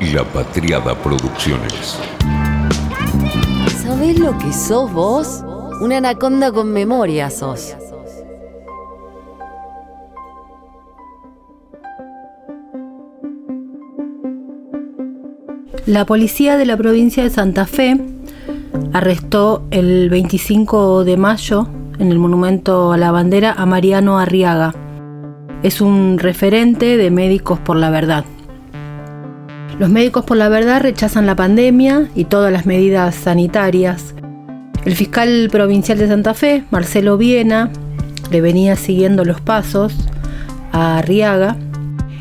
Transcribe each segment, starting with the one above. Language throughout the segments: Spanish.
La Patriada Producciones. ¿Sabés lo que sos vos? Una anaconda con memoria sos. La policía de la provincia de Santa Fe arrestó el 25 de mayo en el monumento a la bandera a Mariano Arriaga. Es un referente de Médicos por la Verdad. Los Médicos por la Verdad rechazan la pandemia y todas las medidas sanitarias. El fiscal provincial de Santa Fe, Marcelo Viena, le venía siguiendo los pasos a Arriaga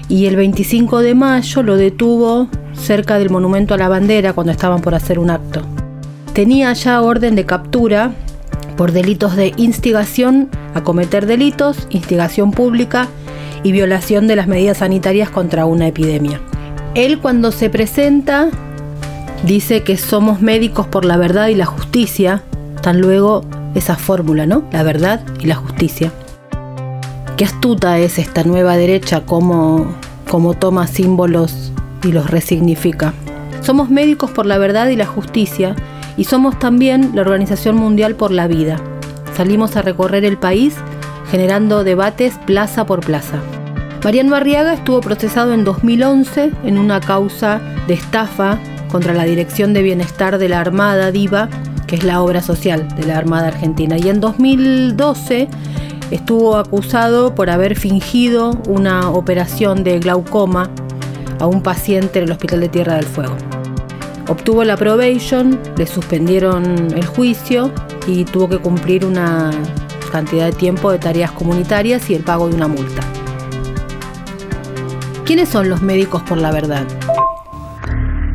y el 25 de mayo lo detuvo cerca del monumento a la bandera cuando estaban por hacer un acto. Tenía ya orden de captura por delitos de instigación a cometer delitos, instigación pública y violación de las medidas sanitarias contra una epidemia. Él cuando se presenta dice que somos médicos por la verdad y la justicia, tan luego esa fórmula, ¿no? La verdad y la justicia. Qué astuta es esta nueva derecha, cómo, cómo toma símbolos y los resignifica. Somos médicos por la verdad y la justicia y somos también la Organización Mundial por la Vida. Salimos a recorrer el país generando debates plaza por plaza. Mariano Arriaga estuvo procesado en 2011 en una causa de estafa contra la Dirección de Bienestar de la Armada DIVA, que es la obra social de la Armada Argentina. Y en 2012 estuvo acusado por haber fingido una operación de glaucoma a un paciente en el Hospital de Tierra del Fuego. Obtuvo la probation, le suspendieron el juicio y tuvo que cumplir una cantidad de tiempo de tareas comunitarias y el pago de una multa. ¿Quiénes son los médicos por la verdad?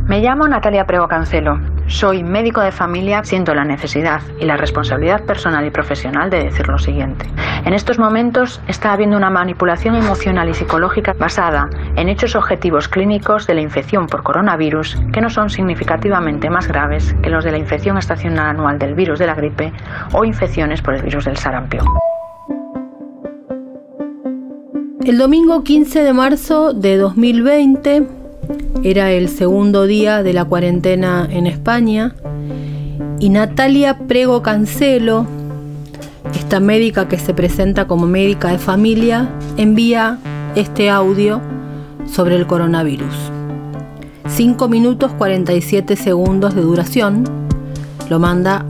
Me llamo Natalia Prego Cancelo. Soy médico de familia, siento la necesidad y la responsabilidad personal y profesional de decir lo siguiente. En estos momentos está habiendo una manipulación emocional y psicológica basada en hechos objetivos clínicos de la infección por coronavirus que no son significativamente más graves que los de la infección estacional anual del virus de la gripe o infecciones por el virus del sarampión. El domingo 15 de marzo de 2020 era el segundo día de la cuarentena en España y Natalia Prego Cancelo, esta médica que se presenta como médica de familia, envía este audio sobre el coronavirus. 5 minutos 47 segundos de duración. Lo manda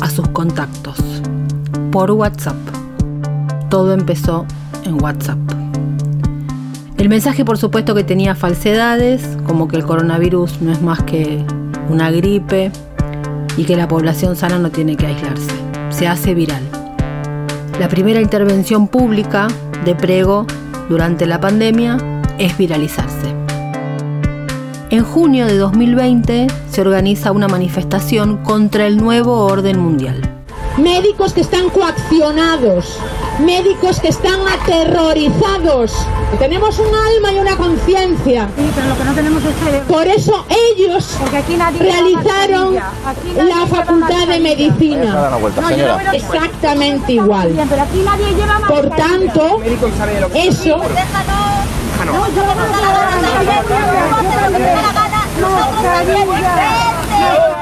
a sus contactos por WhatsApp. Todo empezó en WhatsApp. El mensaje por supuesto que tenía falsedades, como que el coronavirus no es más que una gripe y que la población sana no tiene que aislarse. Se hace viral. La primera intervención pública de Prego durante la pandemia es viralizarse. En junio de 2020 se organiza una manifestación contra el nuevo orden mundial. Médicos que están coaccionados, médicos que están aterrorizados. Tenemos un alma y una conciencia. Sí, pero lo que no tenemos es cerebro. Por eso ellos Porque aquí nadie realizaron. Aquí nadie la facultad de medicina. No, yo no veo- Exactamente igual. Bien, pero aquí nadie lleva Por tanto, eso No, yo no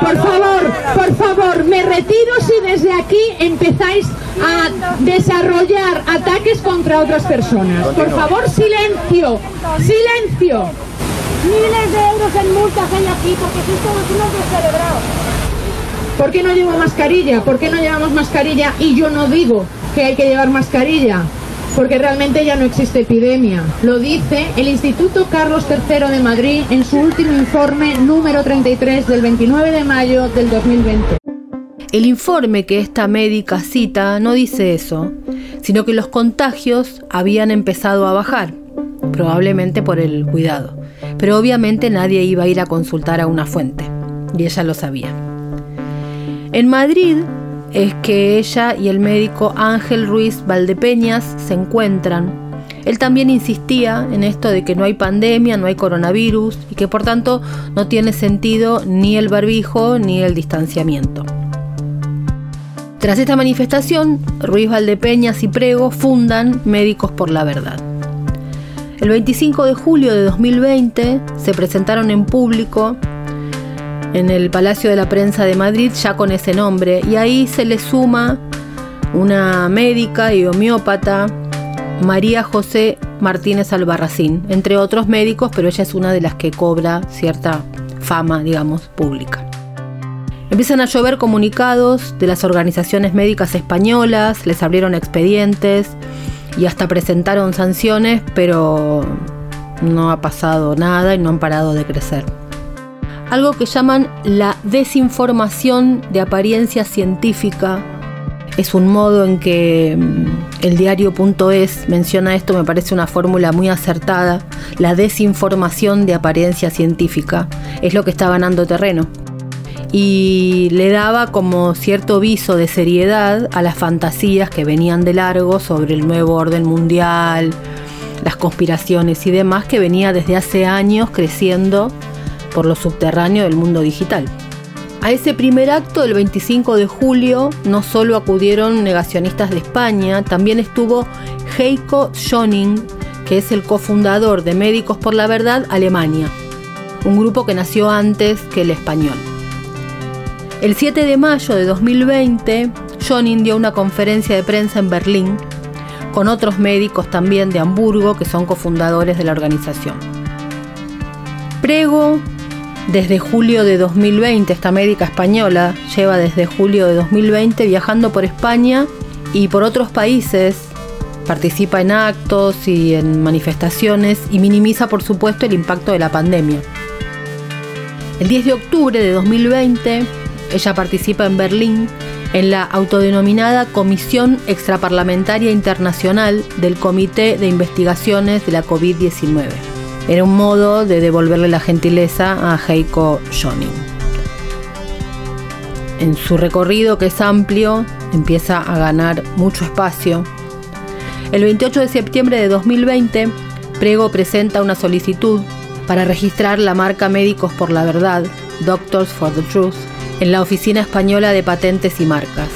Por favor, por favor, me retiro si desde aquí empezáis a desarrollar ataques contra otras personas. Por favor, silencio, silencio. Miles de euros en multas hay aquí porque sois todos unos descerebrados. ¿Por qué no llevo mascarilla? ¿Por qué no llevamos mascarilla? Y yo no digo que hay que llevar mascarilla, porque realmente ya no existe epidemia. Lo dice el Instituto Carlos III de Madrid en su último informe número 33 del 29 de mayo del 2020. El informe que esta médica cita no dice eso, sino que los contagios habían empezado a bajar, probablemente por el cuidado. Pero obviamente nadie iba a ir a consultar a una fuente, y ella lo sabía. En Madrid es que ella y el médico Ángel Ruiz Valdepeñas se encuentran. Él también insistía en esto de que no hay pandemia, no hay coronavirus y que por tanto no tiene sentido ni el barbijo ni el distanciamiento. Tras esta manifestación, Ruiz Valdepeñas y Prego fundan Médicos por la Verdad. El 25 de julio de 2020 se presentaron en público en el Palacio de la Prensa de Madrid ya con ese nombre y ahí se le suma una médica y homeópata, María José Martínez Albarracín, entre otros médicos, pero ella es una de las que cobra cierta fama, digamos, pública. Empiezan a llover comunicados de las organizaciones médicas españolas, les abrieron expedientes y hasta presentaron sanciones, pero no ha pasado nada y no han parado de crecer. Algo que llaman la desinformación de apariencia científica es un modo en que mm, el diario.es menciona esto, me parece una fórmula muy acertada. La desinformación de apariencia científica es lo que está ganando terreno. Y le daba como cierto viso de seriedad a las fantasías que venían de largo sobre el nuevo orden mundial, las conspiraciones y demás que venía desde hace años creciendo por lo subterráneo del mundo digital. A ese primer acto del 25 de julio no solo acudieron negacionistas de España, también estuvo Heiko Schoning, que es el cofundador de Médicos por la Verdad Alemania, un grupo que nació antes que el español. El 7 de mayo de 2020, Schoning dio una conferencia de prensa en Berlín con otros médicos también de Hamburgo que son cofundadores de la organización. Prego desde julio de 2020. Esta médica española lleva desde julio de 2020 viajando por España y por otros países. Participa en actos y en manifestaciones y minimiza por supuesto el impacto de la pandemia. El 10 de octubre de 2020 ella participa en Berlín en la autodenominada Comisión Extraparlamentaria Internacional del Comité de Investigaciones de la COVID-19. Era un modo de devolverle la gentileza a Heiko Schoning. En su recorrido, que es amplio, empieza a ganar mucho espacio. El 28 de septiembre de 2020, Prego presenta una solicitud para registrar la marca Médicos por la Verdad, Doctors for the Truth, en la Oficina Española de Patentes y Marcas.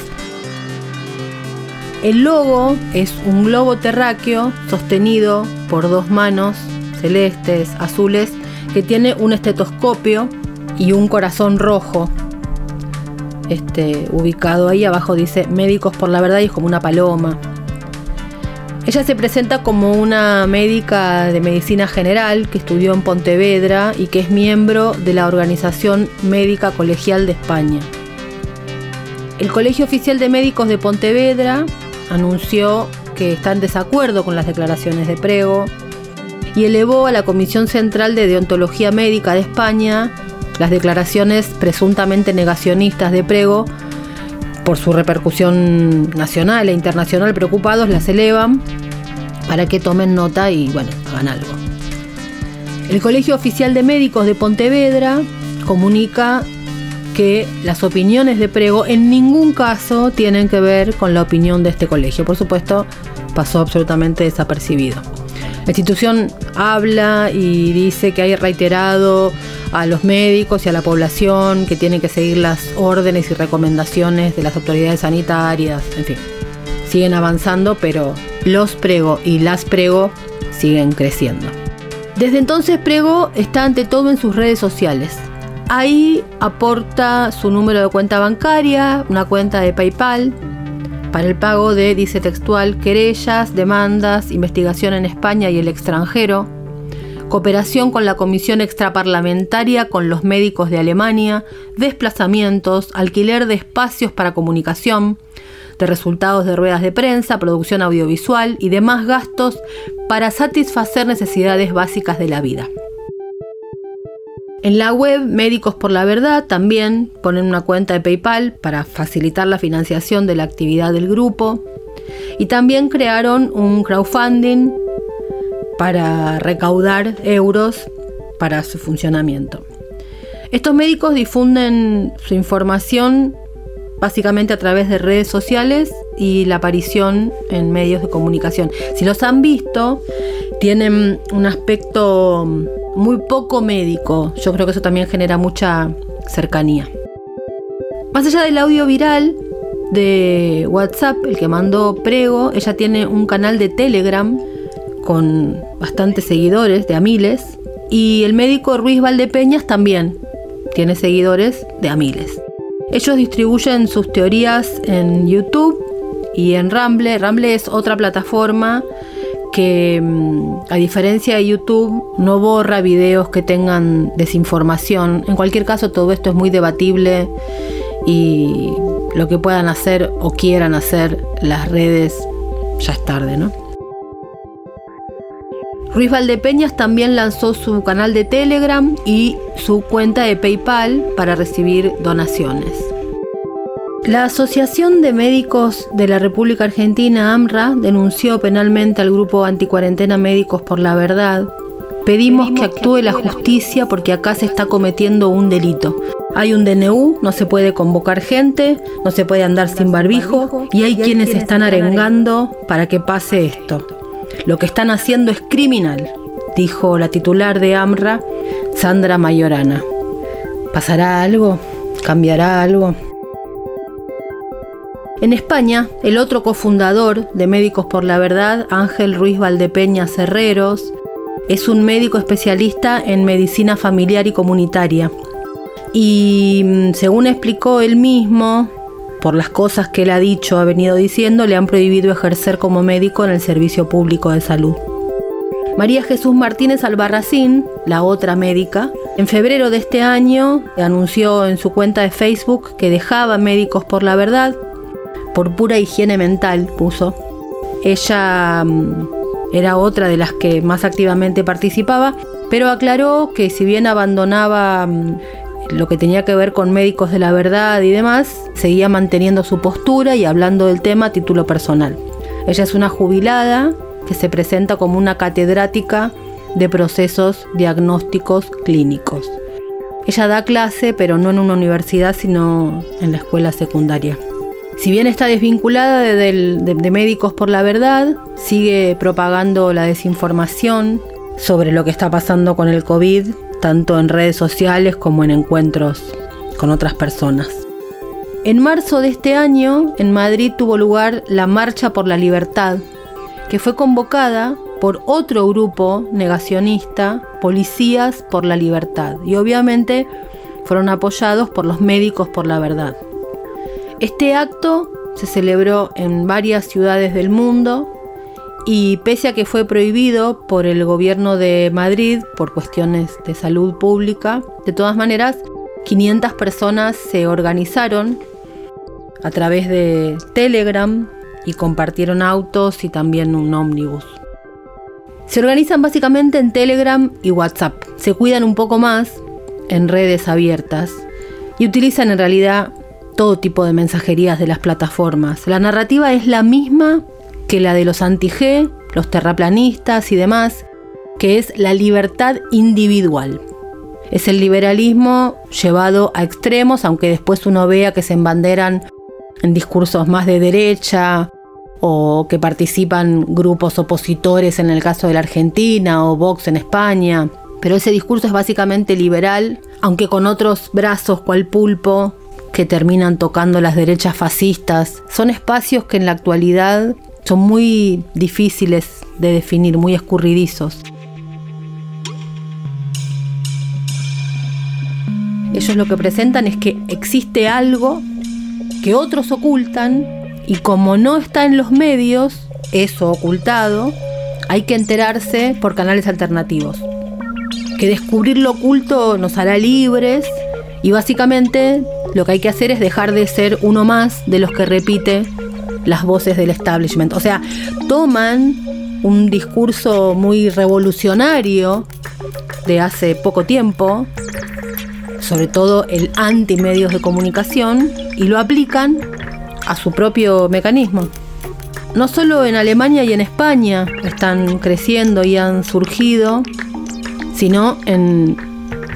El logo es un globo terráqueo sostenido por dos manos celestes, azules, que tiene un estetoscopio y un corazón rojo. Este, ubicado ahí abajo dice Médicos por la Verdad y es como una paloma. Ella se presenta como una médica de medicina general que estudió en Pontevedra y que es miembro de la Organización Médica Colegial de España. El Colegio Oficial de Médicos de Pontevedra anunció que está en desacuerdo con las declaraciones de Prego, y elevó a la Comisión Central de Deontología Médica de España las declaraciones presuntamente negacionistas de Prego por su repercusión nacional e internacional preocupados, las elevan para que tomen nota y bueno, hagan algo. El Colegio Oficial de Médicos de Pontevedra comunica que las opiniones de Prego en ningún caso tienen que ver con la opinión de este colegio. Por supuesto, pasó absolutamente desapercibido. La institución habla y dice que hay reiterado a los médicos y a la población que tienen que seguir las órdenes y recomendaciones de las autoridades sanitarias, en fin. Siguen avanzando, pero los Prego y las Prego siguen creciendo. Desde entonces Prego está ante todo en sus redes sociales. Ahí aporta su número de cuenta bancaria, una cuenta de PayPal, para el pago de, dice textual, querellas, demandas, investigación en España y el extranjero, cooperación con la Comisión Extraparlamentaria con los médicos de Alemania, desplazamientos, alquiler de espacios para comunicación, de resultados de ruedas de prensa, producción audiovisual y demás gastos para satisfacer necesidades básicas de la vida. En la web Médicos por la Verdad también ponen una cuenta de PayPal para facilitar la financiación de la actividad del grupo y también crearon un crowdfunding para recaudar euros para su funcionamiento. Estos médicos difunden su información básicamente a través de redes sociales y la aparición en medios de comunicación. Si los han visto, tienen un aspecto muy poco médico. Yo creo que eso también genera mucha cercanía. Más allá del audio viral de WhatsApp, el que mandó Prego, ella tiene un canal de Telegram con bastantes seguidores, de a miles, y el médico Ruiz Valdepeñas también tiene seguidores de a miles. Ellos distribuyen sus teorías en YouTube y en Ramble. Ramble es otra plataforma que mm, a diferencia de YouTube no borra videos que tengan desinformación. En cualquier caso todo esto es muy debatible y lo que puedan hacer o quieran hacer las redes ya es tarde, ¿no? Ruiz Valdepeñas también lanzó su canal de Telegram y su cuenta de PayPal para recibir donaciones. La Asociación de Médicos de la República Argentina, AMRA, denunció penalmente al grupo Anticuarentena Médicos por la Verdad. Pedimos que actúe la justicia porque acá se está cometiendo un delito. Hay un DNU, no se puede convocar gente, no se puede andar sin barbijo y hay quienes están arengando para que pase esto. Lo que están haciendo es criminal, dijo la titular de AMRA, Sandra Mayorana. ¿Pasará algo? ¿Cambiará algo? En España, el otro cofundador de Médicos por la Verdad, Ángel Ruiz Valdepeña Cerreros, es un médico especialista en medicina familiar y comunitaria. Y mm, según explicó él mismo, por las cosas que él ha dicho, ha venido diciendo, le han prohibido ejercer como médico en el servicio público de salud. María Jesús Martínez Albarracín, la otra médica, en febrero de este año anunció en su cuenta de Facebook que dejaba Médicos por la Verdad por pura higiene mental, puso. Ella mm, era otra de las que más activamente participaba, pero aclaró que si bien abandonaba mm, lo que tenía que ver con médicos de la verdad y demás, seguía manteniendo su postura y hablando del tema a título personal. Ella es una jubilada que se presenta como una catedrática de procesos diagnósticos clínicos. Ella da clase, pero no en una universidad, sino en la escuela secundaria. Si bien está desvinculada de, Médicos por la Verdad, sigue propagando la desinformación sobre lo que está pasando con el COVID, tanto en redes sociales como en encuentros con otras personas. En marzo de este año, en Madrid tuvo lugar la Marcha por la Libertad, que fue convocada por otro grupo negacionista, Policías por la Libertad, y obviamente fueron apoyados por los Médicos por la Verdad. Este acto se celebró en varias ciudades del mundo y pese a que fue prohibido por el gobierno de Madrid por cuestiones de salud pública, de todas maneras 500 personas se organizaron a través de Telegram y compartieron autos y también un ómnibus. Se organizan básicamente en Telegram y WhatsApp. Se cuidan un poco más en redes abiertas y utilizan en realidad todo tipo de mensajerías de las plataformas. La narrativa es la misma que la de los anti-G, los terraplanistas y demás, que es la libertad individual. Es el liberalismo llevado a extremos, aunque después uno vea que se embanderan en discursos más de derecha o que participan grupos opositores en el caso de la Argentina o Vox en España. Pero ese discurso es básicamente liberal, aunque con otros brazos cual pulpo que terminan tocando las derechas fascistas. Son espacios que en la actualidad son muy difíciles de definir, muy escurridizos. Ellos lo que presentan es que existe algo que otros ocultan y como no está en los medios, eso ocultado, hay que enterarse por canales alternativos. Que descubrir lo oculto nos hará libres y básicamente lo que hay que hacer es dejar de ser uno más de los que repite las voces del establishment. O sea, toman un discurso muy revolucionario de hace poco tiempo, sobre todo el anti-medios de comunicación, y lo aplican a su propio mecanismo. No solo en Alemania y en España están creciendo y han surgido, sino en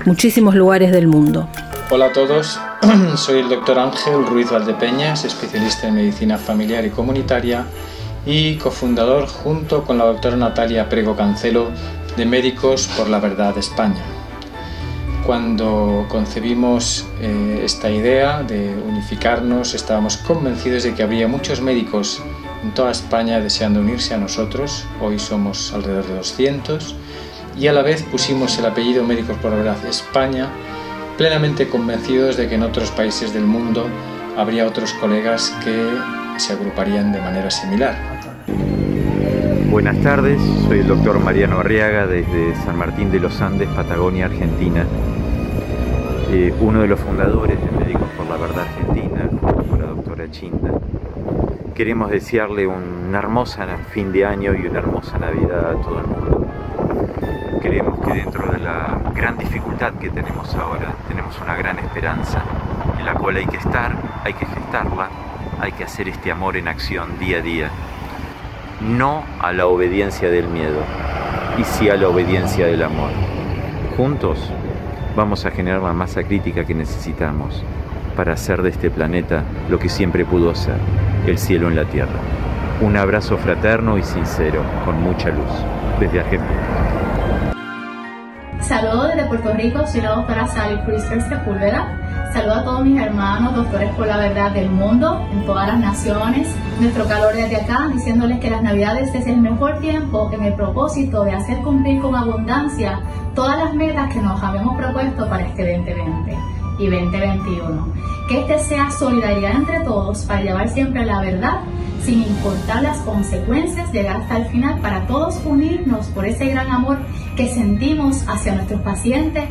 muchísimos lugares del mundo. Hola a todos, soy el doctor Ángel Ruiz Valdepeñas, especialista en medicina familiar y comunitaria y cofundador junto con la doctora Natalia Prego Cancelo de Médicos por la Verdad España. Cuando concebimos eh, esta idea de unificarnos, estábamos convencidos de que habría muchos médicos en toda España deseando unirse a nosotros, hoy somos alrededor de 200, y a la vez pusimos el apellido Médicos por la Verdad España, plenamente convencidos de que en otros países del mundo habría otros colegas que se agruparían de manera similar. Buenas tardes, soy el doctor Mariano Arriaga desde San Martín de los Andes, Patagonia, Argentina. Eh, uno de los fundadores de Médicos por la Verdad Argentina, junto con la doctora Chinda. Queremos desearle una hermosa fin de año y una hermosa Navidad a todo el mundo. Creemos que dentro de la gran dificultad que tenemos ahora, tenemos una gran esperanza en la cual hay que estar, hay que gestarla, hay que hacer este amor en acción día a día. No a la obediencia del miedo, y sí a la obediencia del amor. Juntos vamos a generar la masa crítica que necesitamos para hacer de este planeta lo que siempre pudo ser, el cielo en la tierra. Un abrazo fraterno y sincero, con mucha luz, desde Argentina. Saludos desde Puerto Rico, soy la doctora Sally Priester Sepúlveda. Saludo a todos mis hermanos, doctores por la verdad del mundo, en todas las naciones. Nuestro calor desde acá, diciéndoles que las Navidades es el mejor tiempo en el propósito de hacer cumplir con abundancia todas las metas que nos habíamos propuesto para este 2020 y 2021. Que este sea solidaridad entre todos para llevar siempre la verdad sin importar las consecuencias, llegar hasta el final para todos unirnos por ese gran amor que sentimos hacia nuestros pacientes.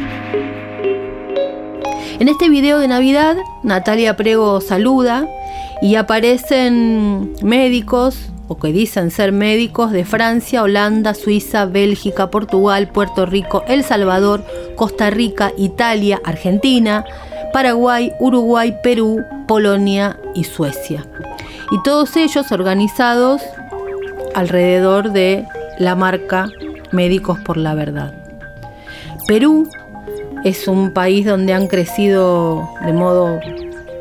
En este video de Navidad, Natalia Prego saluda y aparecen médicos o que dicen ser médicos de Francia, Holanda, Suiza, Bélgica, Portugal, Puerto Rico, El Salvador, Costa Rica, Italia, Argentina, Paraguay, Uruguay, Perú, Polonia y Suecia. Y todos ellos organizados alrededor de la marca Médicos por la Verdad. Perú es un país donde han crecido de modo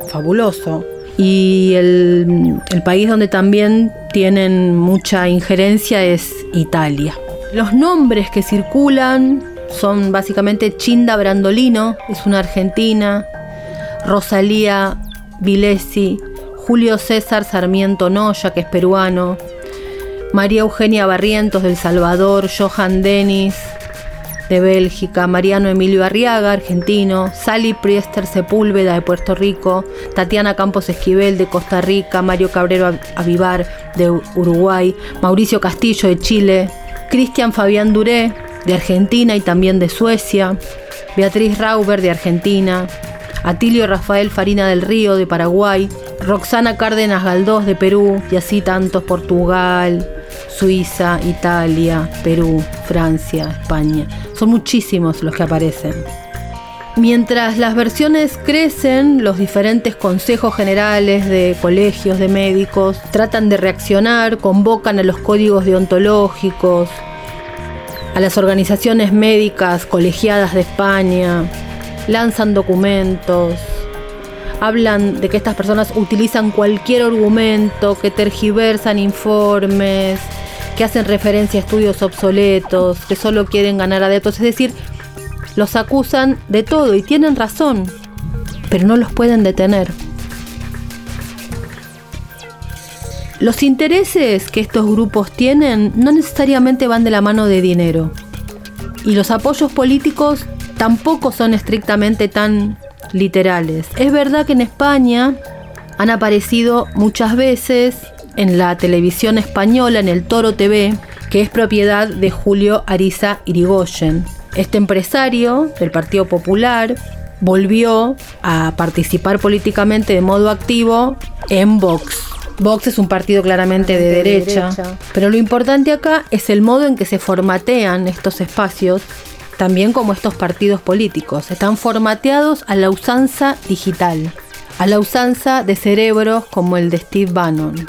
fabuloso y el, el, país donde también tienen mucha injerencia es Italia. Los nombres que circulan son básicamente Chinda Brandolino, es una argentina, Rosalía Vilesi, Julio César Sarmiento Noya, que es peruano, María Eugenia Barrientos del Salvador, Johan Denis de Bélgica, Mariano Emilio Arriaga, argentino, Sally Priester Sepúlveda de Puerto Rico, Tatiana Campos Esquivel de Costa Rica, Mario Cabrero Avivar de Uruguay, Mauricio Castillo de Chile, Cristian Fabián Duré de Argentina y también de Suecia, Beatriz Rauber de Argentina, Atilio Rafael Farina del Río de Paraguay, Roxana Cárdenas Galdós de Perú y así tantos Portugal, Suiza, Italia, Perú, Francia, España. Son muchísimos los que aparecen. Mientras las versiones crecen, los diferentes consejos generales de colegios de médicos tratan de reaccionar, convocan a los códigos deontológicos, a las organizaciones médicas colegiadas de España, lanzan documentos, hablan de que estas personas utilizan cualquier argumento, que tergiversan informes, que hacen referencia a estudios obsoletos, que solo quieren ganar adeptos. Es decir, los acusan de todo y tienen razón, pero no los pueden detener. Los intereses que estos grupos tienen no necesariamente van de la mano de dinero. Y los apoyos políticos tampoco son estrictamente tan literales. Es verdad que en España han aparecido muchas veces en la televisión española, en el Toro TV, que es propiedad de Julio Ariza Irigoyen. Este empresario del Partido Popular volvió a participar políticamente de modo activo en Vox. Vox es un partido claramente de, derecha, pero lo importante acá es el modo en que se formatean estos espacios también como estos partidos políticos. Están formateados a la usanza digital, a la usanza de cerebros como el de Steve Bannon.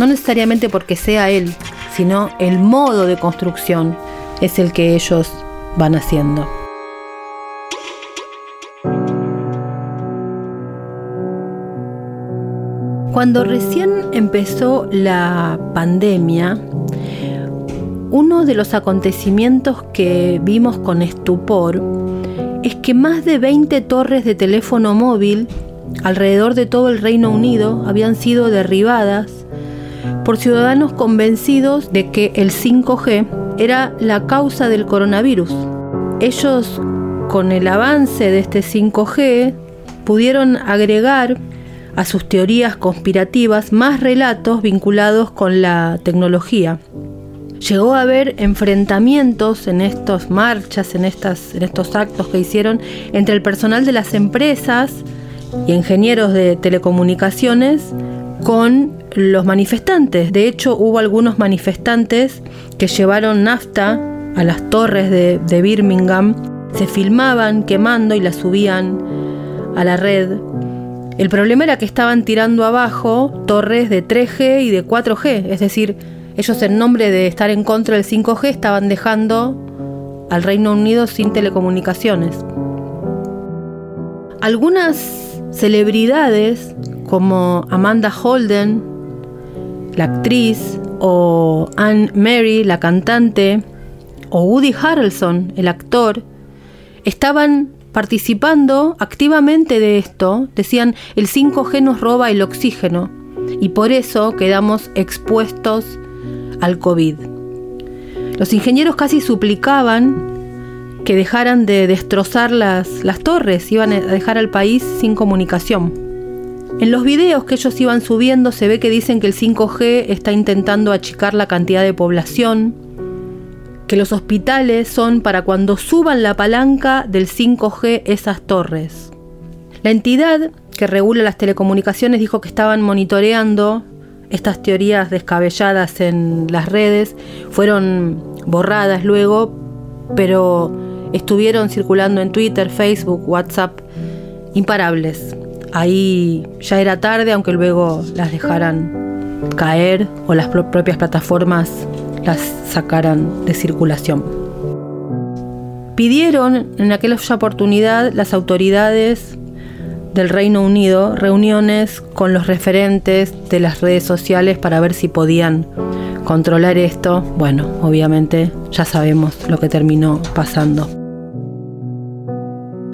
No necesariamente porque sea él, sino el modo de construcción es el que ellos van haciendo. Cuando recién empezó la pandemia, uno de los acontecimientos que vimos con estupor es que más de 20 torres de teléfono móvil alrededor de todo el Reino Unido habían sido derribadas por ciudadanos convencidos de que el 5G era la causa del coronavirus. Ellos, con el avance de este 5G, pudieron agregar a sus teorías conspirativas más relatos vinculados con la tecnología. Llegó a haber enfrentamientos en estas marchas, en, estos actos que hicieron entre el personal de las empresas y ingenieros de telecomunicaciones con los manifestantes. De hecho, hubo algunos manifestantes que llevaron nafta a las torres de, Birmingham, se filmaban quemando y las subían a la red. El problema era que estaban tirando abajo torres de 3G y de 4G, es decir, ellos en nombre de estar en contra del 5G estaban dejando al Reino Unido sin telecomunicaciones. Algunas celebridades como Amanda Holden, la actriz, o Anne Mary, la cantante, o Woody Harrelson, el actor, estaban participando activamente de esto. Decían, el 5G nos roba el oxígeno y por eso quedamos expuestos al COVID. Los ingenieros casi suplicaban que dejaran de destrozar las, torres, iban a dejar al país sin comunicación. En los videos que ellos iban subiendo se ve que dicen que el 5G está intentando achicar la cantidad de población, que los hospitales son para cuando suban la palanca del 5G esas torres. La entidad que regula las telecomunicaciones dijo que estaban monitoreando estas teorías descabelladas en las redes, fueron borradas luego, pero estuvieron circulando en Twitter, Facebook, WhatsApp, imparables. Ahí ya era tarde, aunque luego las dejaran caer o las propias plataformas las sacaran de circulación. Pidieron en aquella oportunidad las autoridades del Reino Unido reuniones con los referentes de las redes sociales para ver si podían controlar esto. Bueno, obviamente ya sabemos lo que terminó pasando.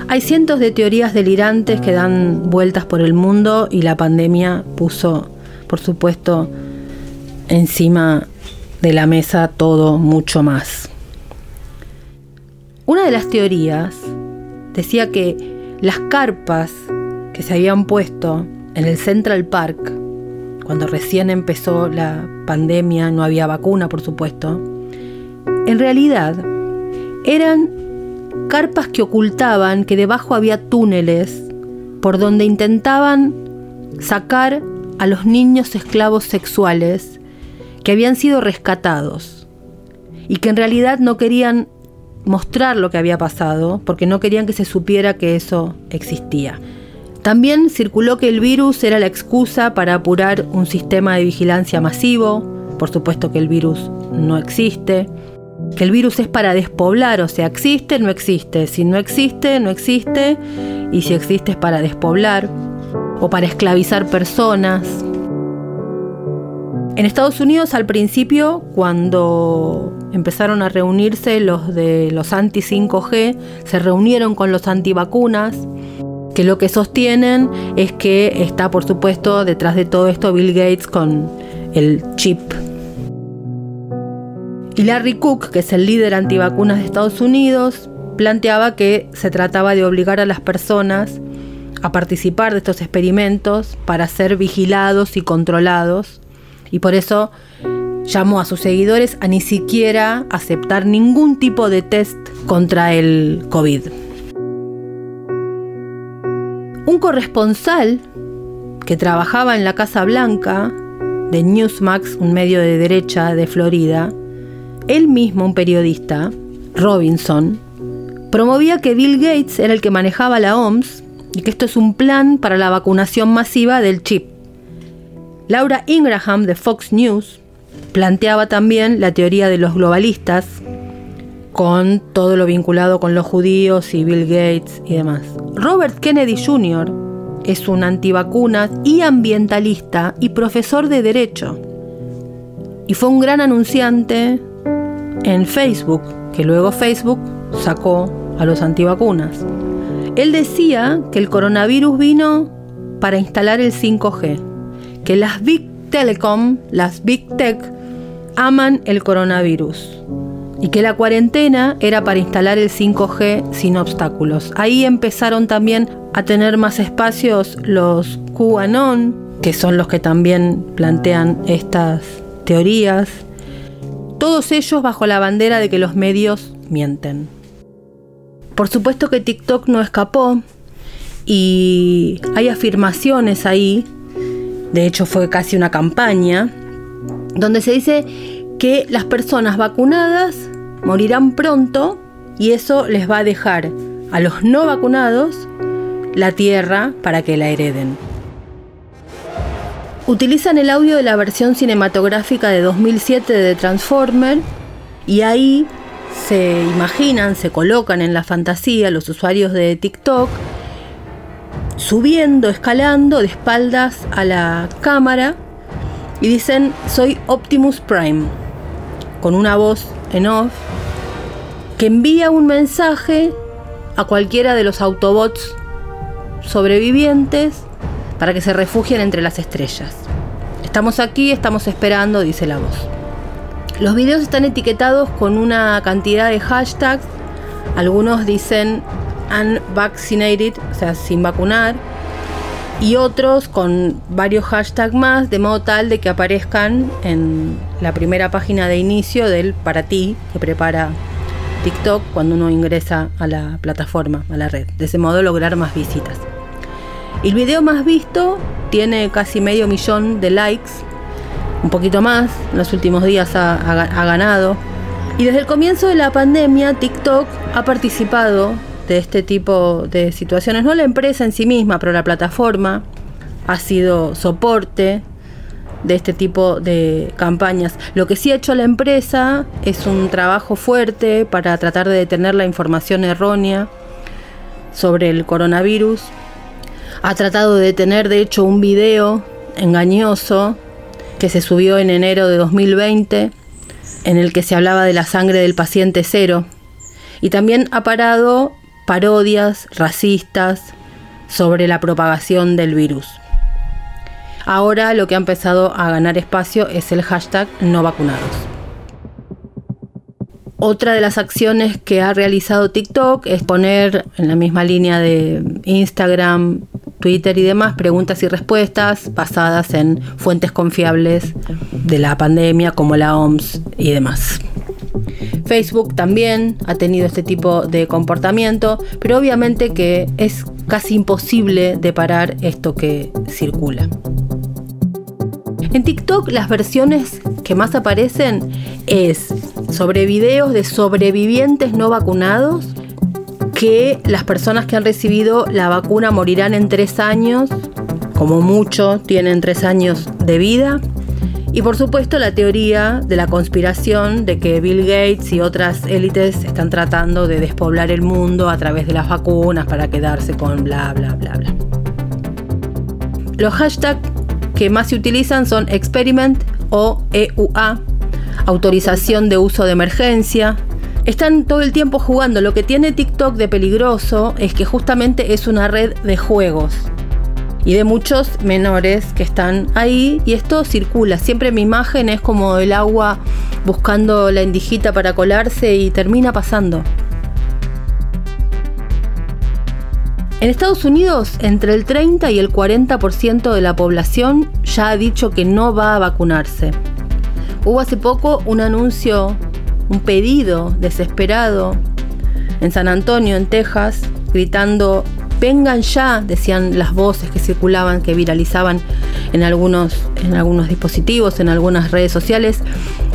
Hay cientos de teorías delirantes que dan vueltas por el mundo y la pandemia puso, por supuesto, encima de la mesa todo mucho más. Una de las teorías decía que las carpas que se habían puesto en el Central Park, cuando recién empezó la pandemia, no había vacuna, por supuesto, en realidad eran carpas que ocultaban que debajo había túneles por donde intentaban sacar a los niños esclavos sexuales que habían sido rescatados y que en realidad no querían mostrar lo que había pasado porque no querían que se supiera que eso existía. También circuló que el virus era la excusa para apurar un sistema de vigilancia masivo, por supuesto que el virus no existe, que el virus es para despoblar, o sea, existe, no existe, si no existe, no existe, y si existe es para despoblar o para esclavizar personas. En Estados Unidos al principio, cuando empezaron a reunirse los de los anti 5G, se reunieron con los antivacunas que lo que sostienen es que está, por supuesto, detrás de todo esto Bill Gates con el chip. Y Larry Cook, que es el líder antivacunas de Estados Unidos, planteaba que se trataba de obligar a las personas a participar de estos experimentos para ser vigilados y controlados. Y por eso llamó a sus seguidores a ni siquiera aceptar ningún tipo de test contra el COVID. Un corresponsal que trabajaba en la Casa Blanca de Newsmax, un medio de derecha de Florida, él mismo un periodista, Robinson, promovía que Bill Gates era el que manejaba la OMS y que esto es un plan para la vacunación masiva del chip. Laura Ingraham de Fox News planteaba también la teoría de los globalistas con todo lo vinculado con los judíos y Bill Gates y demás. Robert Kennedy Jr. es un antivacunas y ambientalista y profesor de derecho. Y fue un gran anunciante en Facebook, que luego Facebook sacó a los antivacunas. Él decía que el coronavirus vino para instalar el 5G, que las Big telecom, las big tech, aman el coronavirus y que la cuarentena era para instalar el 5G sin obstáculos. Ahí empezaron también a tener más espacios los QAnon, que son los que también plantean estas teorías, todos ellos bajo la bandera de que los medios mienten. Por supuesto que TikTok no escapó y hay afirmaciones ahí, de hecho fue casi una campaña, donde se dice que las personas vacunadas morirán pronto y eso les va a dejar a los no vacunados la tierra para que la hereden. Utilizan el audio de la versión cinematográfica de 2007 de Transformer y ahí se imaginan, se colocan en la fantasía los usuarios de TikTok subiendo, escalando de espaldas a la cámara y dicen soy Optimus Prime con una voz en off que envía un mensaje a cualquiera de los Autobots sobrevivientes para que se refugien entre las estrellas. Estamos aquí, estamos esperando, dice la voz. Los videos están etiquetados con una cantidad de hashtags. Algunos dicen unvaccinated, o sea, sin vacunar. Y otros con varios hashtags más, de modo tal de que aparezcan en la primera página de inicio del para ti que prepara TikTok cuando uno ingresa a la plataforma, a la red. De ese modo lograr más visitas. El video más visto tiene casi medio millón de likes, un poquito más, en los últimos días ha, ganado. Y desde el comienzo de la pandemia, TikTok ha participado de este tipo de situaciones, no la empresa en sí misma, pero la plataforma ha sido soporte de este tipo de campañas. Lo que sí ha hecho la empresa es un trabajo fuerte para tratar de detener la información errónea sobre el coronavirus ha tratado de detener de hecho un video engañoso que se subió en enero de 2020 en el que se hablaba de la sangre del paciente cero y también ha parado parodias racistas sobre la propagación del virus. Ahora lo que ha empezado a ganar espacio es el hashtag no vacunados. Otra de las acciones que ha realizado TikTok es poner en la misma línea de Instagram, Twitter y demás preguntas y respuestas basadas en fuentes confiables de la pandemia como la OMS y demás. Facebook también ha tenido este tipo de comportamiento, pero obviamente que es casi imposible de parar esto que circula. En TikTok las versiones que más aparecen es sobre videos de sobrevivientes no vacunados que las personas que han recibido la vacuna morirán en tres años, como mucho tienen tres años de vida. Y por supuesto la teoría de la conspiración de que Bill Gates y otras élites están tratando de despoblar el mundo a través de las vacunas para quedarse con bla bla bla bla. Los hashtags que más se utilizan son experiment o EUA, autorización de uso de emergencia, están todo el tiempo jugando. Lo que tiene TikTok de peligroso es que justamente es una red de juegos y de muchos menores que están ahí y esto circula. Siempre mi imagen es como el agua buscando la indijita para colarse y termina pasando. En Estados Unidos, entre el 30 y el 40% de la población ya ha dicho que no va a vacunarse. Hubo hace poco un anuncio un pedido desesperado en San Antonio, en Texas, gritando, vengan ya, decían las voces que circulaban, que viralizaban en algunos, en algunos dispositivos, en algunas redes sociales,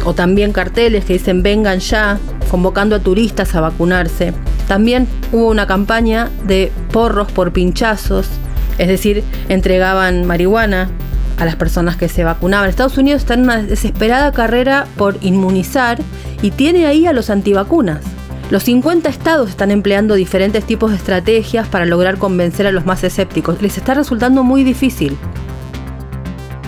o también carteles que dicen, vengan ya, convocando a turistas a vacunarse. También hubo una campaña de porros por pinchazos, es decir, entregaban marihuana a las personas que se vacunaban. Estados Unidos está en una desesperada carrera por inmunizar y tiene ahí a los antivacunas. Los 50 estados están empleando diferentes tipos de estrategias para lograr convencer a los más escépticos. Les está resultando muy difícil.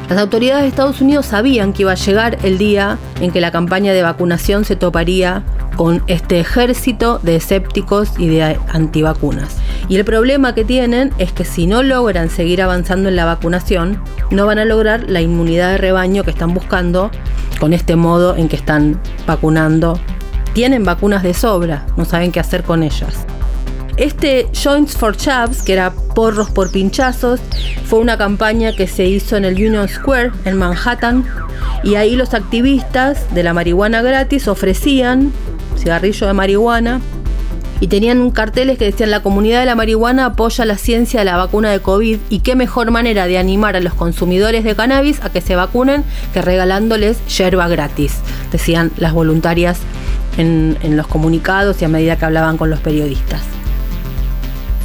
Las autoridades de Estados Unidos sabían que iba a llegar el día en que la campaña de vacunación se toparía con este ejército de escépticos y de antivacunas. Y el problema que tienen es que si no logran seguir avanzando en la vacunación, no van a lograr la inmunidad de rebaño que están buscando con este modo en que están vacunando. Tienen vacunas de sobra, no saben qué hacer con ellas. Este Joints for Chavs, que era porros por pinchazos, fue una campaña que se hizo en el Union Square en Manhattan y ahí los activistas de la marihuana gratis ofrecían cigarrillo de marihuana y tenían carteles que decían la comunidad de la marihuana apoya la ciencia de la vacuna de COVID y qué mejor manera de animar a los consumidores de cannabis a que se vacunen que regalándoles yerba gratis, decían las voluntarias en, en los comunicados y a medida que hablaban con los periodistas.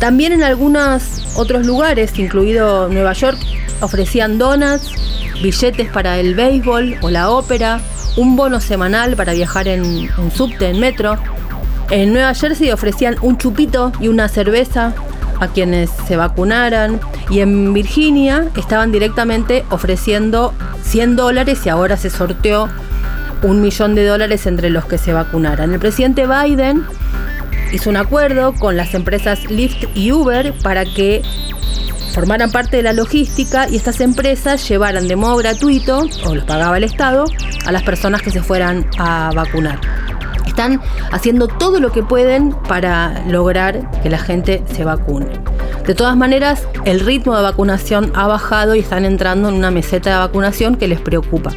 También en algunos otros lugares, incluido Nueva York, ofrecían donuts, billetes para el béisbol o la ópera, un bono semanal para viajar en, subte, en metro. En Nueva Jersey ofrecían un chupito y una cerveza a quienes se vacunaran. Y en Virginia estaban directamente ofreciendo 100 dólares y ahora se sorteó un millón de dólares entre los que se vacunaran. El presidente Biden hizo un acuerdo con las empresas Lyft y Uber para que formaran parte de la logística y estas empresas llevaran de modo gratuito, o los pagaba el Estado, a las personas que se fueran a vacunar. Están haciendo todo lo que pueden para lograr que la gente se vacune. De todas maneras, el ritmo de vacunación ha bajado y están entrando en una meseta de vacunación que les preocupa.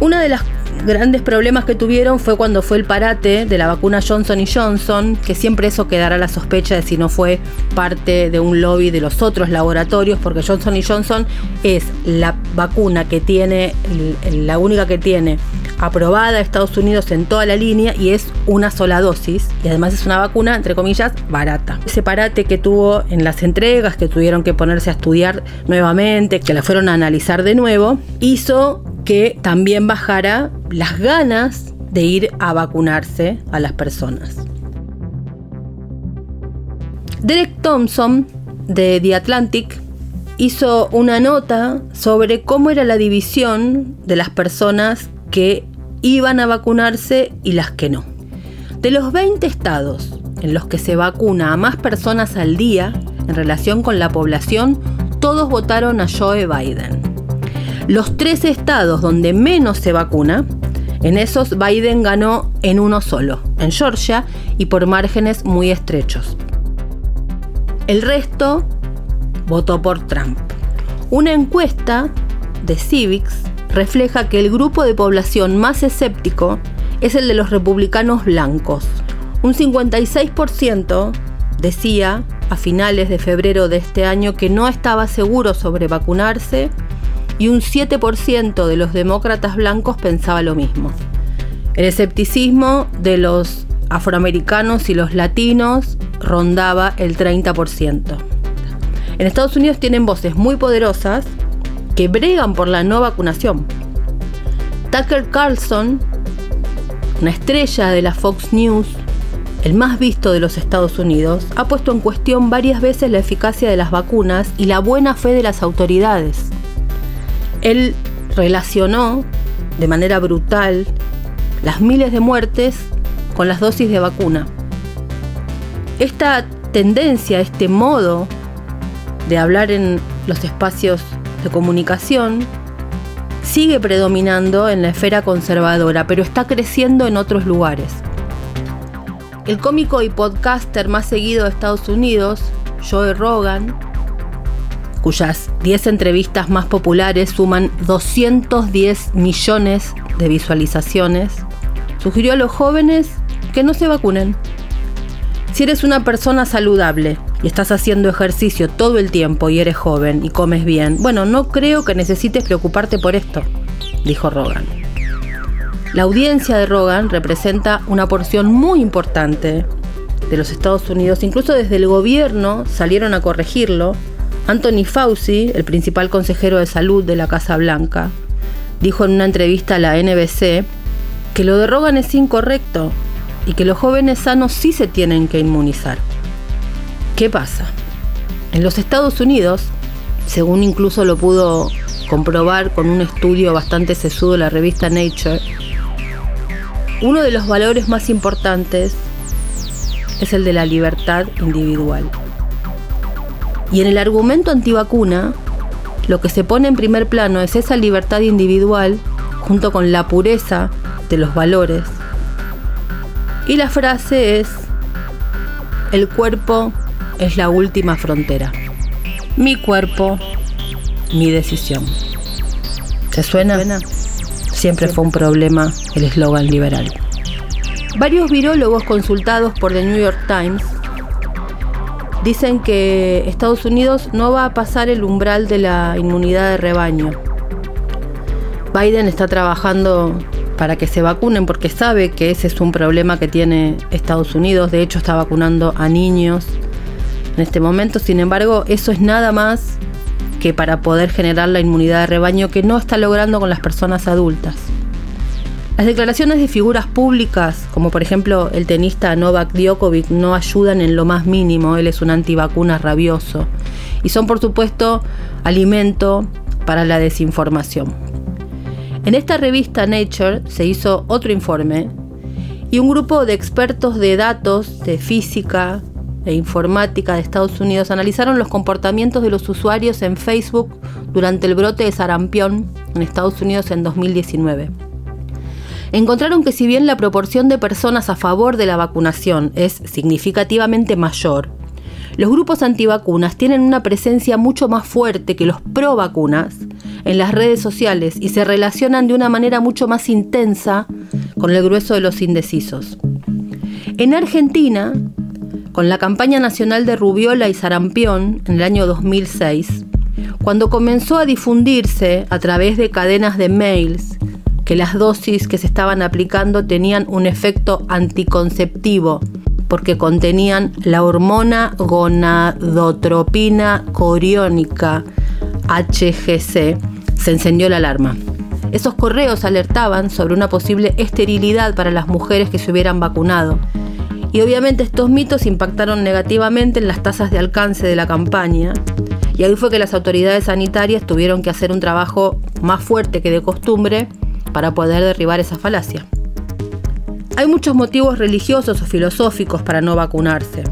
Una de las grandes problemas que tuvieron fue cuando fue el parate de la vacuna Johnson Johnson, que siempre eso quedará la sospecha de si no fue parte de un lobby de los otros laboratorios, porque Johnson Johnson es la vacuna que tiene, la única que tiene aprobada Estados Unidos en toda la línea y es una sola dosis y además es una vacuna entre comillas barata. Ese parate que tuvo en las entregas, que tuvieron que ponerse a estudiar nuevamente, que la fueron a analizar de nuevo, hizo que también bajara las ganas de ir a vacunarse a las personas. Derek Thompson de The Atlantic hizo una nota sobre cómo era la división de las personas que iban a vacunarse y las que no. De los 20 estados en los que se vacuna a más personas al día en relación con la población, todos votaron a Joe Biden. Los tres estados donde menos se vacuna, en esos Biden ganó en uno solo, en Georgia, y por márgenes muy estrechos. El resto votó por Trump. Una encuesta de Civics refleja que el grupo de población más escéptico es el de los republicanos blancos. Un 56% decía a finales de febrero de este año que no estaba seguro sobre vacunarse y un 7% de los demócratas blancos pensaba lo mismo. El escepticismo de los afroamericanos y los latinos rondaba el 30%. En Estados Unidos tienen voces muy poderosas que bregan por la no vacunación. Tucker Carlson, una estrella de la Fox News, el más visto de los Estados Unidos, ha puesto en cuestión varias veces la eficacia de las vacunas y la buena fe de las autoridades. Él relacionó de manera brutal las miles de muertes con las dosis de vacuna. Esta tendencia, este modo de hablar en los espacios de comunicación sigue predominando en la esfera conservadora, pero está creciendo en otros lugares. El cómico y podcaster más seguido de Estados Unidos, Joe Rogan, cuyas 10 entrevistas más populares suman 210 millones de visualizaciones, sugirió a los jóvenes que no se vacunen. Si eres una persona saludable y estás haciendo ejercicio todo el tiempo y eres joven y comes bien, bueno, no creo que necesites preocuparte por esto, dijo Rogan. La audiencia de Rogan representa una porción muy importante de los Estados Unidos, incluso desde el gobierno salieron a corregirlo Anthony Fauci, el principal consejero de salud de la Casa Blanca, dijo en una entrevista a la NBC que lo de Rogan es incorrecto y que los jóvenes sanos sí se tienen que inmunizar. ¿Qué pasa? En los Estados Unidos, según incluso lo pudo comprobar con un estudio bastante sesudo de la revista Nature, uno de los valores más importantes es el de la libertad individual. Y en el argumento antivacuna, lo que se pone en primer plano es esa libertad individual junto con la pureza de los valores. Y la frase es, el cuerpo es la última frontera. Mi cuerpo, mi decisión. ¿Se suena? Siempre fue un problema el eslogan liberal. Varios virólogos consultados por The New York Times dicen que Estados Unidos no va a pasar el umbral de la inmunidad de rebaño. Biden está trabajando para que se vacunen porque sabe que ese es un problema que tiene Estados Unidos. De hecho, está vacunando a niños en este momento. Sin embargo, eso es nada más que para poder generar la inmunidad de rebaño que no está logrando con las personas adultas. Las declaraciones de figuras públicas, como por ejemplo el tenista Novak Djokovic, no ayudan en lo más mínimo. Él es un antivacuna rabioso. Y son, por supuesto, alimento para la desinformación. En esta revista Nature se hizo otro informe y un grupo de expertos de datos, de física e informática de Estados Unidos analizaron los comportamientos de los usuarios en Facebook durante el brote de sarampión en Estados Unidos en 2019 encontraron que si bien la proporción de personas a favor de la vacunación es significativamente mayor, los grupos antivacunas tienen una presencia mucho más fuerte que los pro vacunas en las redes sociales y se relacionan de una manera mucho más intensa con el grueso de los indecisos. En Argentina, con la campaña nacional de rubiola y sarampión en el año 2006, cuando comenzó a difundirse a través de cadenas de mails que las dosis que se estaban aplicando tenían un efecto anticonceptivo porque contenían la hormona gonadotropina coriónica HGC, se encendió la alarma. Esos correos alertaban sobre una posible esterilidad para las mujeres que se hubieran vacunado. Y obviamente estos mitos impactaron negativamente en las tasas de alcance de la campaña. Y ahí fue que las autoridades sanitarias tuvieron que hacer un trabajo más fuerte que de costumbre para poder derribar esa falacia. Hay muchos motivos religiosos o filosóficos para no vacunarse.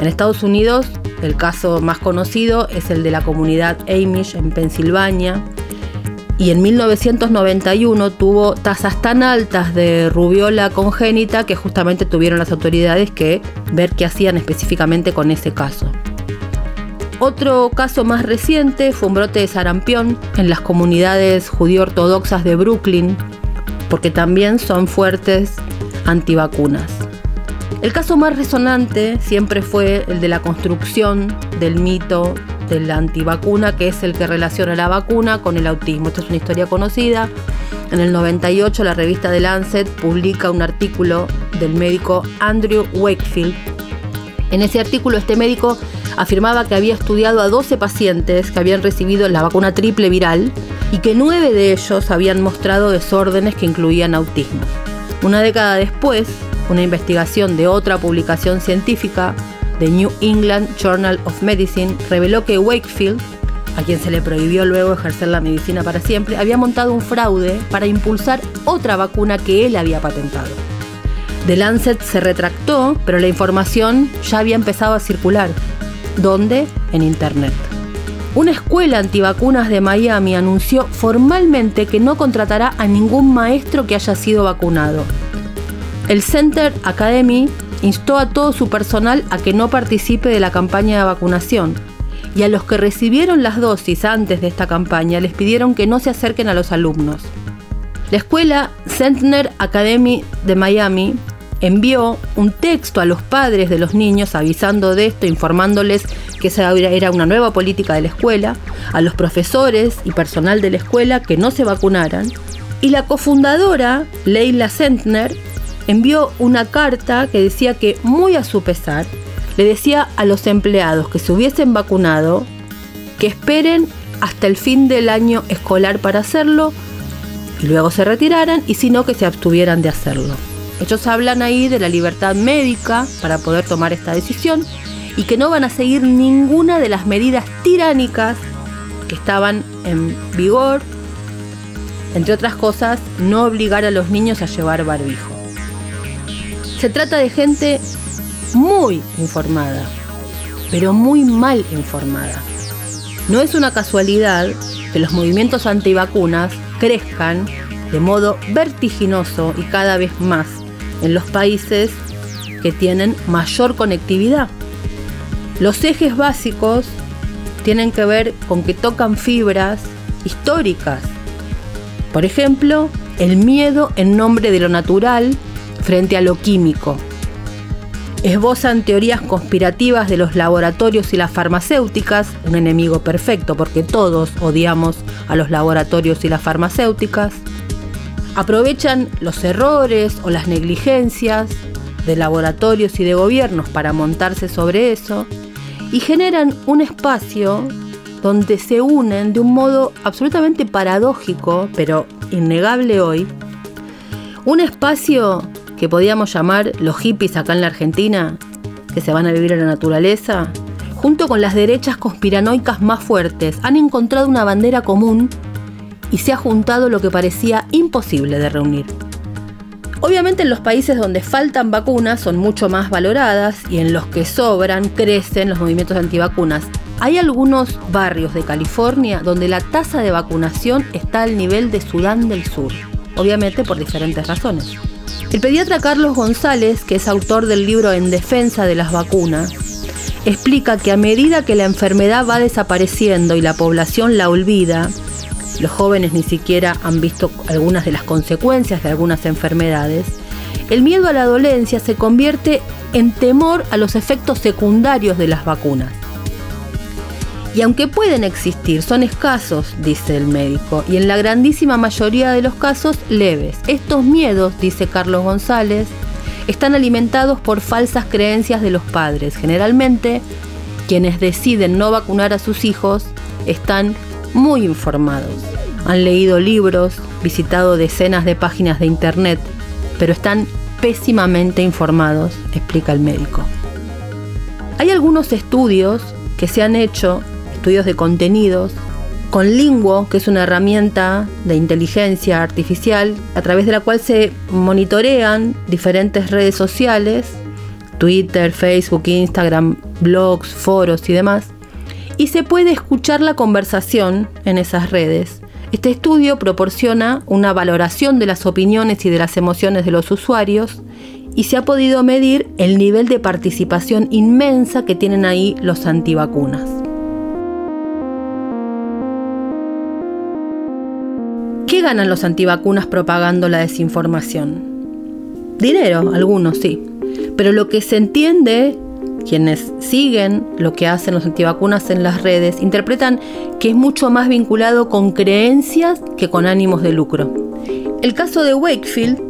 En Estados Unidos, el caso más conocido es el de la comunidad Amish en Pensilvania, y en 1991 tuvo tasas tan altas de rubiola congénita que justamente tuvieron las autoridades que ver qué hacían específicamente con ese caso. Otro caso más reciente fue un brote de sarampión en las comunidades judío-ortodoxas de Brooklyn, porque también son fuertes antivacunas. El caso más resonante siempre fue el de la construcción del mito de la antivacuna, que es el que relaciona la vacuna con el autismo. Esta es una historia conocida. En el 98 la revista The Lancet publica un artículo del médico Andrew Wakefield. En ese artículo este médico afirmaba que había estudiado a 12 pacientes que habían recibido la vacuna triple viral y que 9 de ellos habían mostrado desórdenes que incluían autismo. Una década después, una investigación de otra publicación científica, The New England Journal of Medicine, reveló que Wakefield, a quien se le prohibió luego ejercer la medicina para siempre, había montado un fraude para impulsar otra vacuna que él había patentado. The Lancet se retractó, pero la información ya había empezado a circular ¿Dónde? En Internet. Una escuela antivacunas de Miami anunció formalmente que no contratará a ningún maestro que haya sido vacunado. El Center Academy instó a todo su personal a que no participe de la campaña de vacunación y a los que recibieron las dosis antes de esta campaña les pidieron que no se acerquen a los alumnos. La escuela Centner Academy de Miami envió un texto a los padres de los niños avisando de esto, informándoles que esa era una nueva política de la escuela, a los profesores y personal de la escuela que no se vacunaran. Y la cofundadora, Leila Sentner, envió una carta que decía que, muy a su pesar, le decía a los empleados que se hubiesen vacunado que esperen hasta el fin del año escolar para hacerlo y luego se retiraran y si no que se abstuvieran de hacerlo. Ellos hablan ahí de la libertad médica para poder tomar esta decisión y que no van a seguir ninguna de las medidas tiránicas que estaban en vigor, entre otras cosas, no obligar a los niños a llevar barbijo. Se trata de gente muy informada, pero muy mal informada. No es una casualidad que los movimientos antivacunas crezcan de modo vertiginoso y cada vez más en los países que tienen mayor conectividad. Los ejes básicos tienen que ver con que tocan fibras históricas. Por ejemplo, el miedo en nombre de lo natural frente a lo químico. Esbozan teorías conspirativas de los laboratorios y las farmacéuticas, un enemigo perfecto porque todos odiamos a los laboratorios y las farmacéuticas. Aprovechan los errores o las negligencias de laboratorios y de gobiernos para montarse sobre eso y generan un espacio donde se unen de un modo absolutamente paradójico, pero innegable hoy, un espacio que podíamos llamar los hippies acá en la Argentina, que se van a vivir en la naturaleza, junto con las derechas conspiranoicas más fuertes, han encontrado una bandera común y se ha juntado lo que parecía imposible de reunir. Obviamente en los países donde faltan vacunas son mucho más valoradas y en los que sobran crecen los movimientos antivacunas. Hay algunos barrios de California donde la tasa de vacunación está al nivel de Sudán del Sur, obviamente por diferentes razones. El pediatra Carlos González, que es autor del libro En defensa de las vacunas, explica que a medida que la enfermedad va desapareciendo y la población la olvida, los jóvenes ni siquiera han visto algunas de las consecuencias de algunas enfermedades, el miedo a la dolencia se convierte en temor a los efectos secundarios de las vacunas. Y aunque pueden existir, son escasos, dice el médico, y en la grandísima mayoría de los casos leves. Estos miedos, dice Carlos González, están alimentados por falsas creencias de los padres. Generalmente, quienes deciden no vacunar a sus hijos están muy informados. Han leído libros, visitado decenas de páginas de internet, pero están pésimamente informados, explica el médico. Hay algunos estudios que se han hecho, estudios de contenidos, con Linguo, que es una herramienta de inteligencia artificial a través de la cual se monitorean diferentes redes sociales, Twitter, Facebook, Instagram, blogs, foros y demás, y se puede escuchar la conversación en esas redes. Este estudio proporciona una valoración de las opiniones y de las emociones de los usuarios y se ha podido medir el nivel de participación inmensa que tienen ahí los antivacunas. ¿Qué ganan los antivacunas propagando la desinformación? Dinero, algunos sí. Pero lo que se entiende quienes siguen lo que hacen los antivacunas en las redes interpretan que es mucho más vinculado con creencias que con ánimos de lucro. El caso de Wakefield,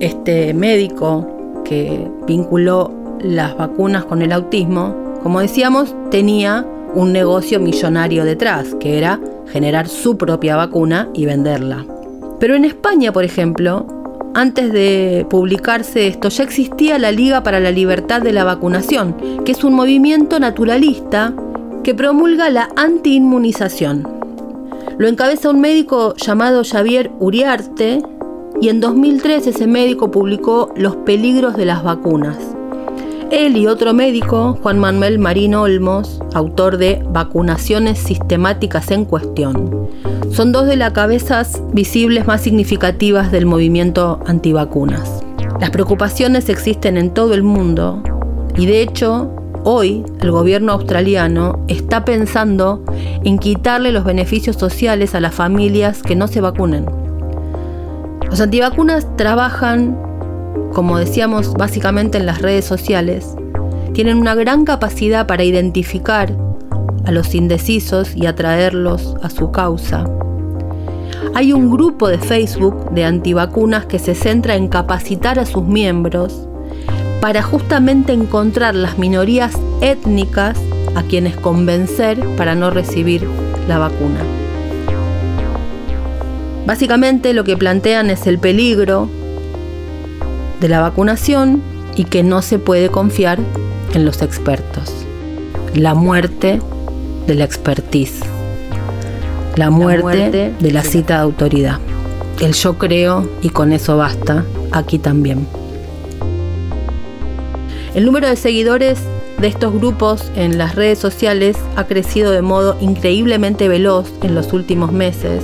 este médico que vinculó las vacunas con el autismo, como decíamos, tenía un negocio millonario detrás, que era generar su propia vacuna y venderla. Pero en España, por ejemplo, antes de publicarse esto, ya existía la Liga para la Libertad de la Vacunación, que es un movimiento naturalista que promulga la antiinmunización. Lo encabeza un médico llamado Xavier Uriarte y en 2003 ese médico publicó Los peligros de las vacunas. Él y otro médico, Juan Manuel Marino Olmos, autor de Vacunaciones sistemáticas en cuestión, son dos de las cabezas visibles más significativas del movimiento antivacunas. Las preocupaciones existen en todo el mundo y de hecho hoy el gobierno australiano está pensando en quitarle los beneficios sociales a las familias que no se vacunen. Los antivacunas trabajan, como decíamos, básicamente en las redes sociales. Tienen una gran capacidad para identificar a los indecisos y atraerlos a su causa. Hay un grupo de Facebook de antivacunas que se centra en capacitar a sus miembros para justamente encontrar las minorías étnicas a quienes convencer para no recibir la vacuna. Básicamente lo que plantean es el peligro de la vacunación y que no se puede confiar en los expertos. La muerte de la expertise la muerte, de la cita de autoridad. El yo creo y con eso basta, aquí también. El número de seguidores de estos grupos en las redes sociales ha crecido de modo increíblemente veloz en los últimos meses.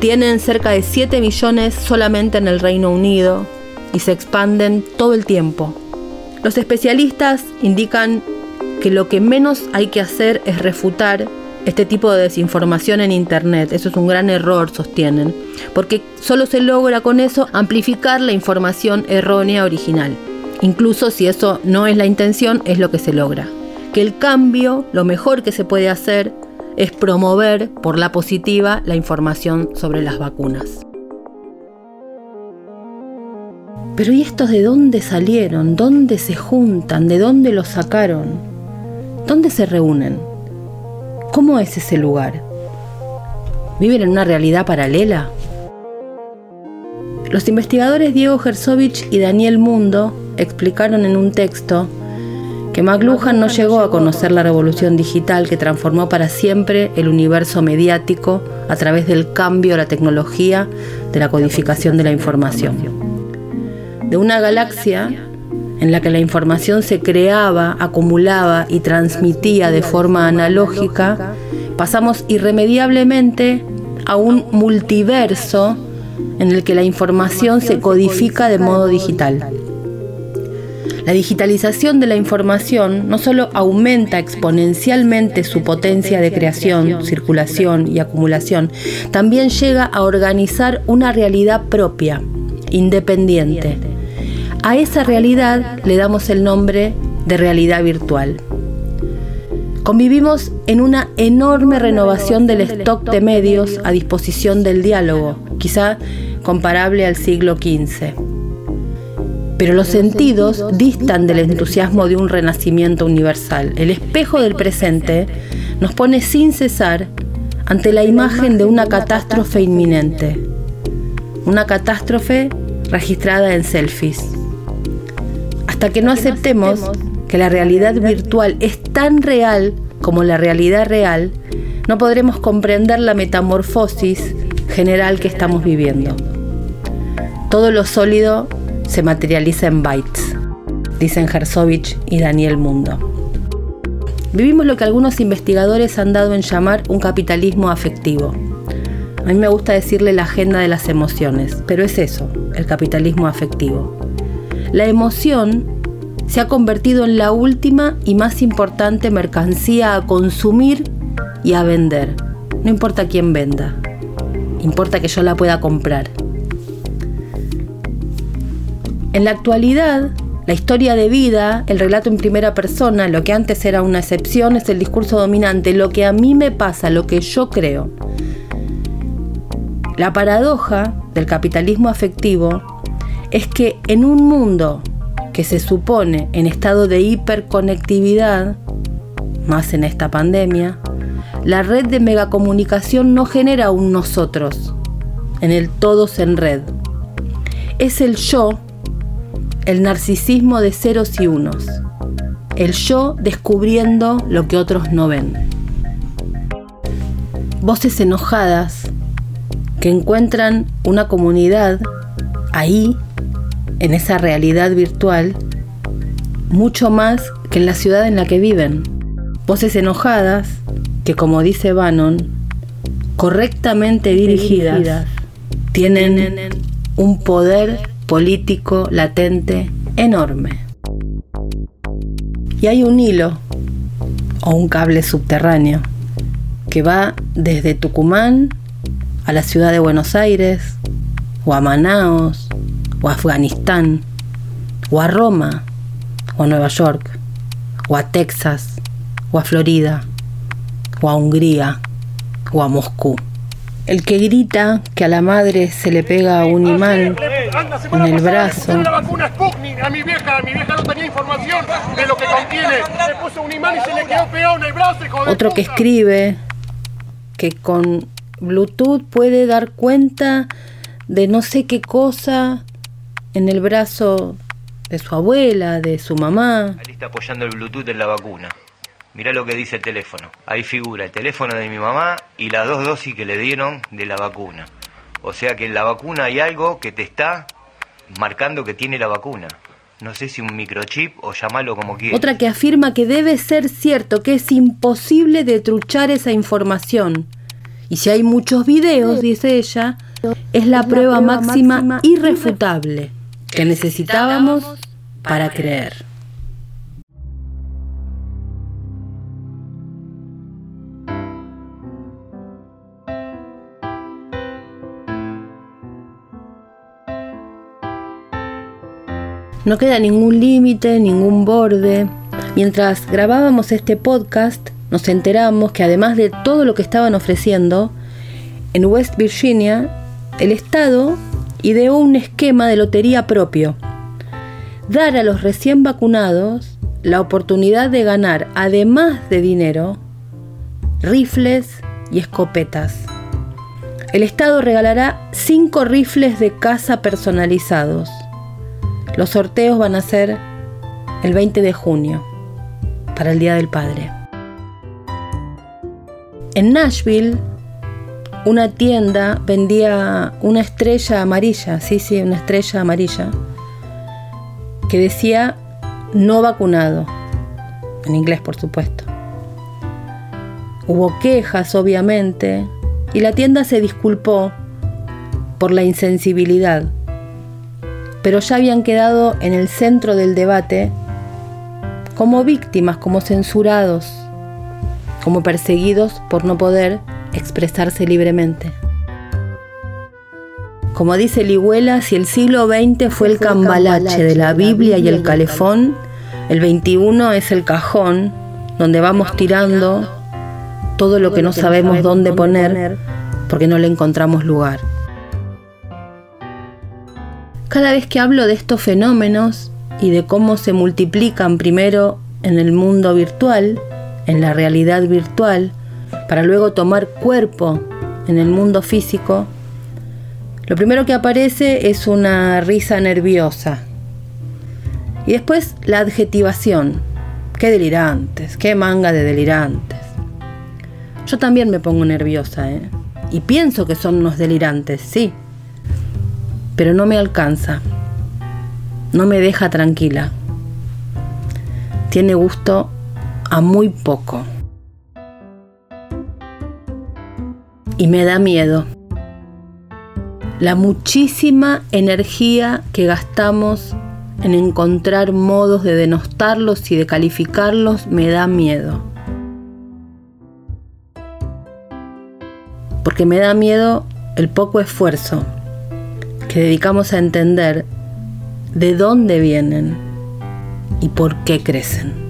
Tienen cerca de 7 millones solamente en el Reino Unido y se expanden todo el tiempo. Los especialistas indican que lo que menos hay que hacer es refutar este tipo de desinformación en Internet. Eso es un gran error, sostienen, porque solo se logra con eso amplificar la información errónea original. Incluso si eso no es la intención, es lo que se logra. Que el cambio, lo mejor que se puede hacer, es promover por la positiva la información sobre las vacunas. Pero ¿y estos de dónde salieron? ¿Dónde se juntan? ¿De dónde los sacaron? ¿Dónde se reúnen? ¿Cómo es ese lugar? ¿Viven en una realidad paralela? Los investigadores Diego Gersovich y Daniel Mundo explicaron en un texto que McLuhan no llegó a conocer la revolución digital que transformó para siempre el universo mediático a través del cambio a la tecnología de la codificación de la información. De una galaxia en la que la información se creaba, acumulaba y transmitía de forma analógica, pasamos irremediablemente a un multiverso en el que la información se codifica de modo digital. La digitalización de la información no solo aumenta exponencialmente su potencia de creación, circulación y acumulación, también llega a organizar una realidad propia, independiente. A esa realidad le damos el nombre de realidad virtual. Convivimos en una enorme renovación del stock de medios a disposición del diálogo, quizá comparable al siglo XV pero los sentidos distan del entusiasmo de un renacimiento universal. El espejo del presente nos pone sin cesar ante la imagen de una catástrofe inminente, una catástrofe registrada en selfies. Hasta que no aceptemos que la realidad virtual es tan real como la realidad real, no podremos comprender la metamorfosis general que estamos viviendo. Todo lo sólido se materializa en bytes, dicen Herzovich y Daniel Mundo. Vivimos lo que algunos investigadores han dado en llamar un capitalismo afectivo. A mí me gusta decirle la agenda de las emociones, pero es eso, el capitalismo afectivo. La emoción se ha convertido en la última y más importante mercancía a consumir y a vender. No importa quién venda, importa que yo la pueda comprar. En la actualidad, la historia de vida, el relato en primera persona, lo que antes era una excepción, es el discurso dominante, lo que a mí me pasa, lo que yo creo. La paradoja del capitalismo afectivo es que en un mundo que se supone en estado de hiperconectividad, más en esta pandemia, la red de megacomunicación no genera un nosotros, en el todos en red. Es el yo el narcisismo de ceros y unos, el yo descubriendo lo que otros no ven. Voces enojadas que encuentran una comunidad ahí, en esa realidad virtual, mucho más que en la ciudad en la que viven. Voces enojadas que, como dice Bannon, correctamente dirigidas, tienen un poder político latente enorme. Y hay un hilo o un cable subterráneo que va desde Tucumán a la ciudad de Buenos Aires, o a Manaos, o a Afganistán, o a Roma, o a Nueva York, o a Texas, o a Florida, o a Hungría, o a Moscú. El que grita que a la madre se le pega un imán en el brazo. La vacuna Sputnik, a mi vieja, a mi vieja no tenía información de lo que contiene. Le puso un imán y se le quedó pegado en el brazo. Hijo de Otro que escribe que con Bluetooth puede dar cuenta de no sé qué cosa en el brazo de su abuela, de su mamá. Ahí está apoyando el Bluetooth en la vacuna. Mirá lo que dice el teléfono. Ahí figura el teléfono de mi mamá y las dos dosis que le dieron de la vacuna. O sea que en la vacuna hay algo que te está marcando que tiene la vacuna. no sé si un microchip o llamarlo como quieras. Otra que afirma que debe ser cierto, que es imposible detruchar esa información. Y si hay muchos videos, dice ella, es la, prueba, máxima, irrefutable que necesitábamos para creer. No queda ningún límite, ningún borde. Mientras grabábamos este podcast, nos enteramos que además de todo lo que estaban ofreciendo, en West Virginia, el Estado ideó un esquema de lotería propio. Dar a los recién vacunados la oportunidad de ganar, además de dinero, rifles y escopetas. El Estado regalará cinco rifles de caza personalizados los sorteos van a ser el 20 de junio, para el Día del Padre. En Nashville, una tienda vendía una estrella amarilla, sí, sí, una estrella amarilla, que decía no vacunado, en inglés por supuesto. Hubo quejas, obviamente, y la tienda se disculpó por la insensibilidad pero ya habían quedado en el centro del debate como víctimas, como censurados, como perseguidos por no poder expresarse libremente. Como dice Ligüela, si el siglo XX fue el cambalache de la Biblia y el calefón, el XXI es el cajón donde vamos tirando todo lo que no sabemos dónde poner porque no le encontramos lugar. Cada vez que hablo de estos fenómenos y de cómo se multiplican primero en el mundo virtual, en la realidad virtual, para luego tomar cuerpo en el mundo físico, lo primero que aparece es una risa nerviosa. Y después la adjetivación. Qué delirantes, qué manga de delirantes. Yo también me pongo nerviosa, ¿eh? Y pienso que son unos delirantes, sí pero no me alcanza. No me deja tranquila. Tiene gusto a muy poco. Y me da miedo. La muchísima energía que gastamos en encontrar modos de denostarlos y de calificarlos me da miedo. Porque me da miedo el poco esfuerzo que dedicamos a entender de dónde vienen y por qué crecen.